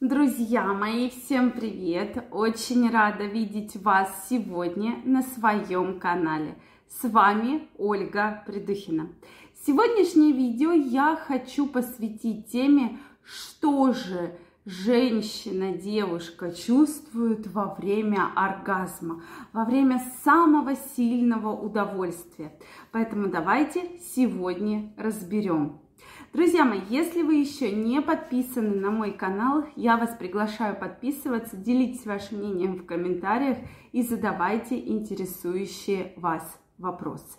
Друзья мои, всем привет! Очень рада видеть вас сегодня на своем канале. С вами Ольга Придухина. Сегодняшнее видео я хочу посвятить теме, что же женщина, девушка чувствует во время оргазма, во время самого сильного удовольствия. Поэтому давайте сегодня разберем. Друзья мои, если вы еще не подписаны на мой канал, я вас приглашаю подписываться, делитесь вашим мнением в комментариях и задавайте интересующие вас вопросы.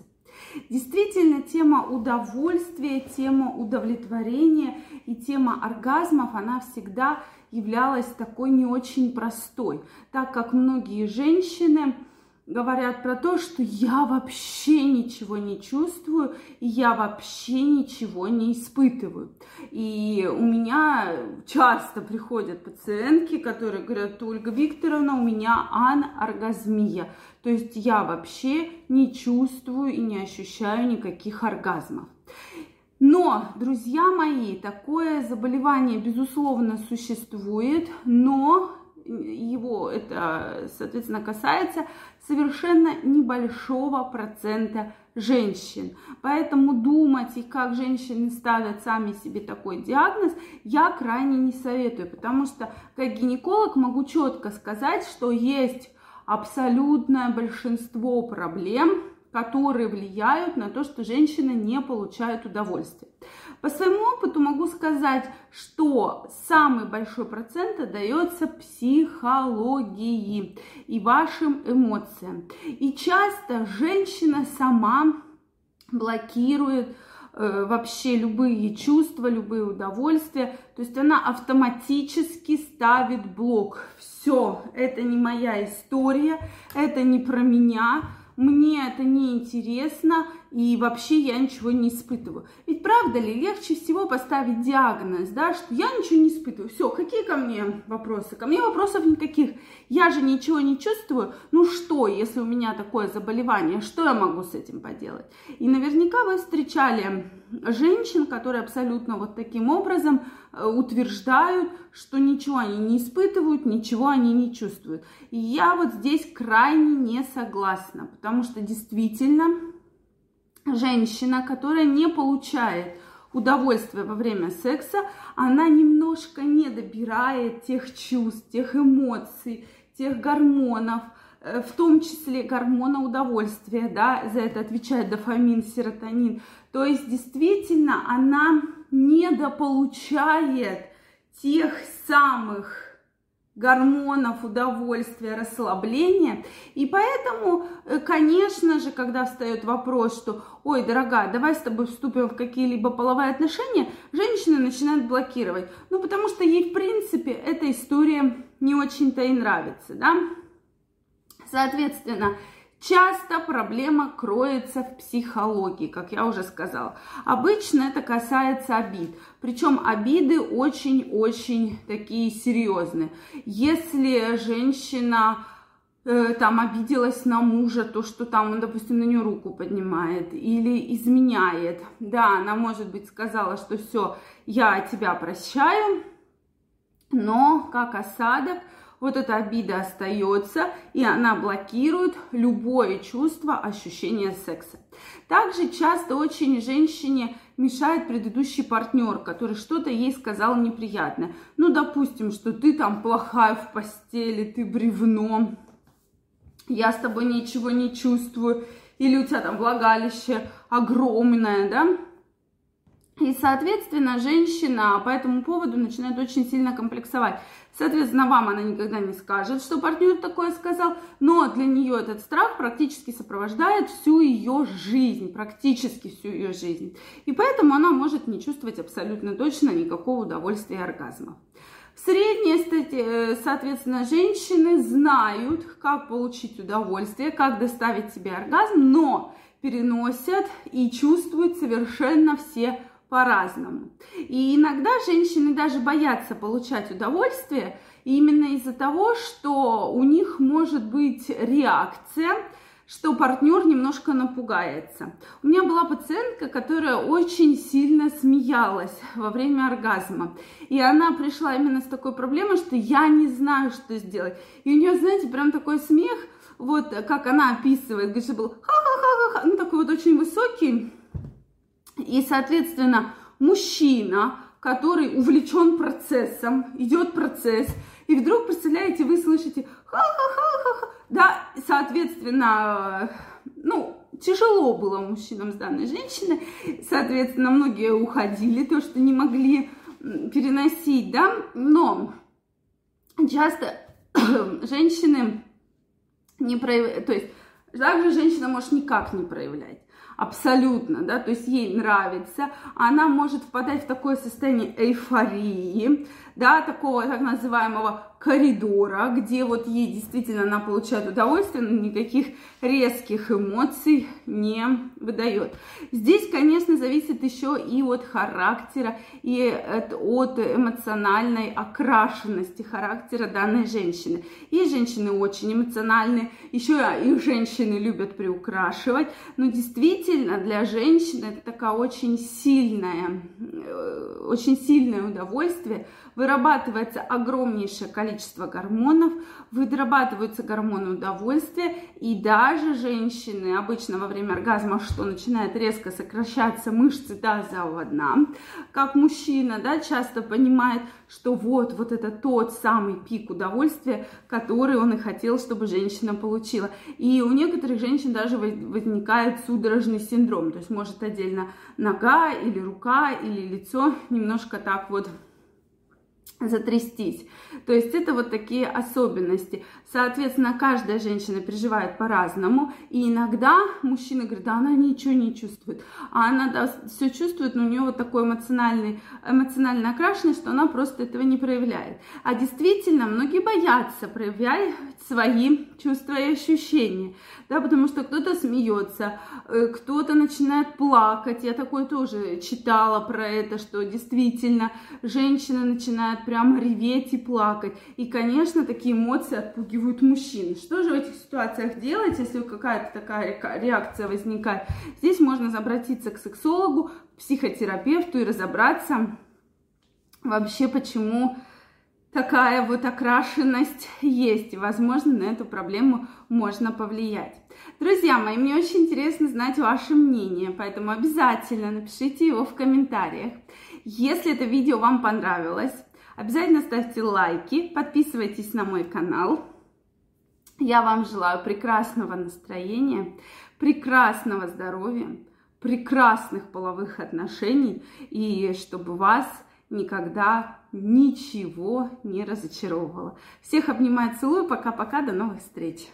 Действительно, тема удовольствия, тема удовлетворения и тема оргазмов, она всегда являлась такой не очень простой, так как многие женщины говорят про то, что я вообще ничего не чувствую, я вообще ничего не испытываю. И у меня часто приходят пациентки, которые говорят, Ольга Викторовна, у меня аноргазмия. То есть я вообще не чувствую и не ощущаю никаких оргазмов. Но, друзья мои, такое заболевание, безусловно, существует, но его это, соответственно, касается совершенно небольшого процента женщин. Поэтому думать и как женщины ставят сами себе такой диагноз, я крайне не советую, потому что как гинеколог могу четко сказать, что есть абсолютное большинство проблем, которые влияют на то, что женщины не получают удовольствие. По своему опыту могу сказать, что самый большой процент отдается психологии и вашим эмоциям. И часто женщина сама блокирует э, вообще любые чувства, любые удовольствия. То есть она автоматически ставит блок. Все, это не моя история, это не про меня, мне это не интересно, и вообще я ничего не испытываю. Ведь правда ли, легче всего поставить диагноз, да, что я ничего не испытываю. Все, какие ко мне вопросы? Ко мне вопросов никаких. Я же ничего не чувствую. Ну что, если у меня такое заболевание, что я могу с этим поделать? И наверняка вы встречали женщин, которые абсолютно вот таким образом утверждают, что ничего они не испытывают, ничего они не чувствуют. И я вот здесь крайне не согласна, потому что действительно женщина, которая не получает удовольствие во время секса, она немножко не добирает тех чувств, тех эмоций, тех гормонов, э, в том числе гормона удовольствия, да, за это отвечает дофамин, серотонин. То есть действительно она недополучает тех самых гормонов удовольствия, расслабления. И поэтому, э, конечно же, когда встает вопрос, что, ой, дорогая, давай с тобой вступим в какие-либо половые отношения, женщины начинают блокировать. Ну, потому что ей, в принципе, эта история не очень-то и нравится, да. Соответственно, Часто проблема кроется в психологии, как я уже сказала. Обычно это касается обид. Причем обиды очень-очень такие серьезные. Если женщина э, там обиделась на мужа, то, что там он, допустим, на нее руку поднимает или изменяет. Да, она, может быть, сказала, что все, я тебя прощаю, но как осадок – вот эта обида остается, и она блокирует любое чувство, ощущение секса. Также часто очень женщине мешает предыдущий партнер, который что-то ей сказал неприятное. Ну, допустим, что ты там плохая в постели, ты бревно, я с тобой ничего не чувствую, или у тебя там влагалище огромное, да, и, соответственно, женщина по этому поводу начинает очень сильно комплексовать. Соответственно, вам она никогда не скажет, что партнер такое сказал, но для нее этот страх практически сопровождает всю ее жизнь, практически всю ее жизнь. И поэтому она может не чувствовать абсолютно точно никакого удовольствия и оргазма. В средней, э, соответственно, женщины знают, как получить удовольствие, как доставить себе оргазм, но переносят и чувствуют совершенно все по-разному. И иногда женщины даже боятся получать удовольствие именно из-за того, что у них может быть реакция, что партнер немножко напугается. У меня была пациентка, которая очень сильно смеялась во время оргазма. И она пришла именно с такой проблемой, что я не знаю, что сделать. И у нее, знаете, прям такой смех, вот как она описывает, что был ха-ха-ха-ха, ну такой вот очень высокий. И, соответственно, мужчина, который увлечен процессом, идет процесс, и вдруг, представляете, вы слышите ха-ха-ха-ха, да, соответственно, ну, тяжело было мужчинам с данной женщиной, соответственно, многие уходили, то, что не могли переносить, да, но часто женщины не проявляют, то есть также женщина может никак не проявлять абсолютно, да, то есть ей нравится, она может впадать в такое состояние эйфории, да, такого так называемого коридора, где вот ей действительно она получает удовольствие, но никаких резких эмоций не выдает. Здесь, конечно, зависит еще и от характера, и от эмоциональной окрашенности характера данной женщины. Есть женщины очень эмоциональные, еще и женщины любят приукрашивать, но действительно для женщины это такая очень сильная, э, очень сильное удовольствие, вырабатывается огромнейшее количество гормонов, вырабатываются гормоны удовольствия, и даже женщины обычно во время оргазма, что начинает резко сокращаться мышцы тазового дна, как мужчина, да, часто понимает, что вот, вот это тот самый пик удовольствия, который он и хотел, чтобы женщина получила. И у некоторых женщин даже возникает судорожный синдром, то есть может отдельно нога или рука или лицо. Немножко так вот затрястись. То есть это вот такие особенности. Соответственно, каждая женщина переживает по-разному. И иногда мужчина говорит, да она ничего не чувствует. А она да, все чувствует, но у нее вот такой эмоциональный, эмоционально окрашенный, что она просто этого не проявляет. А действительно, многие боятся проявлять свои чувства и ощущения. Да, потому что кто-то смеется, э, кто-то начинает плакать. Я такое тоже читала про это, что действительно женщина начинает прямо реветь и плакать. И, конечно, такие эмоции отпугивают мужчин. Что же в этих ситуациях делать, если какая-то такая реакция возникает? Здесь можно обратиться к сексологу, психотерапевту и разобраться вообще, почему такая вот окрашенность есть. И, возможно, на эту проблему можно повлиять. Друзья мои, мне очень интересно знать ваше мнение, поэтому обязательно напишите его в комментариях. Если это видео вам понравилось, Обязательно ставьте лайки, подписывайтесь на мой канал. Я вам желаю прекрасного настроения, прекрасного здоровья, прекрасных половых отношений и чтобы вас никогда ничего не разочаровывало. Всех обнимаю, целую, пока-пока, до новых встреч!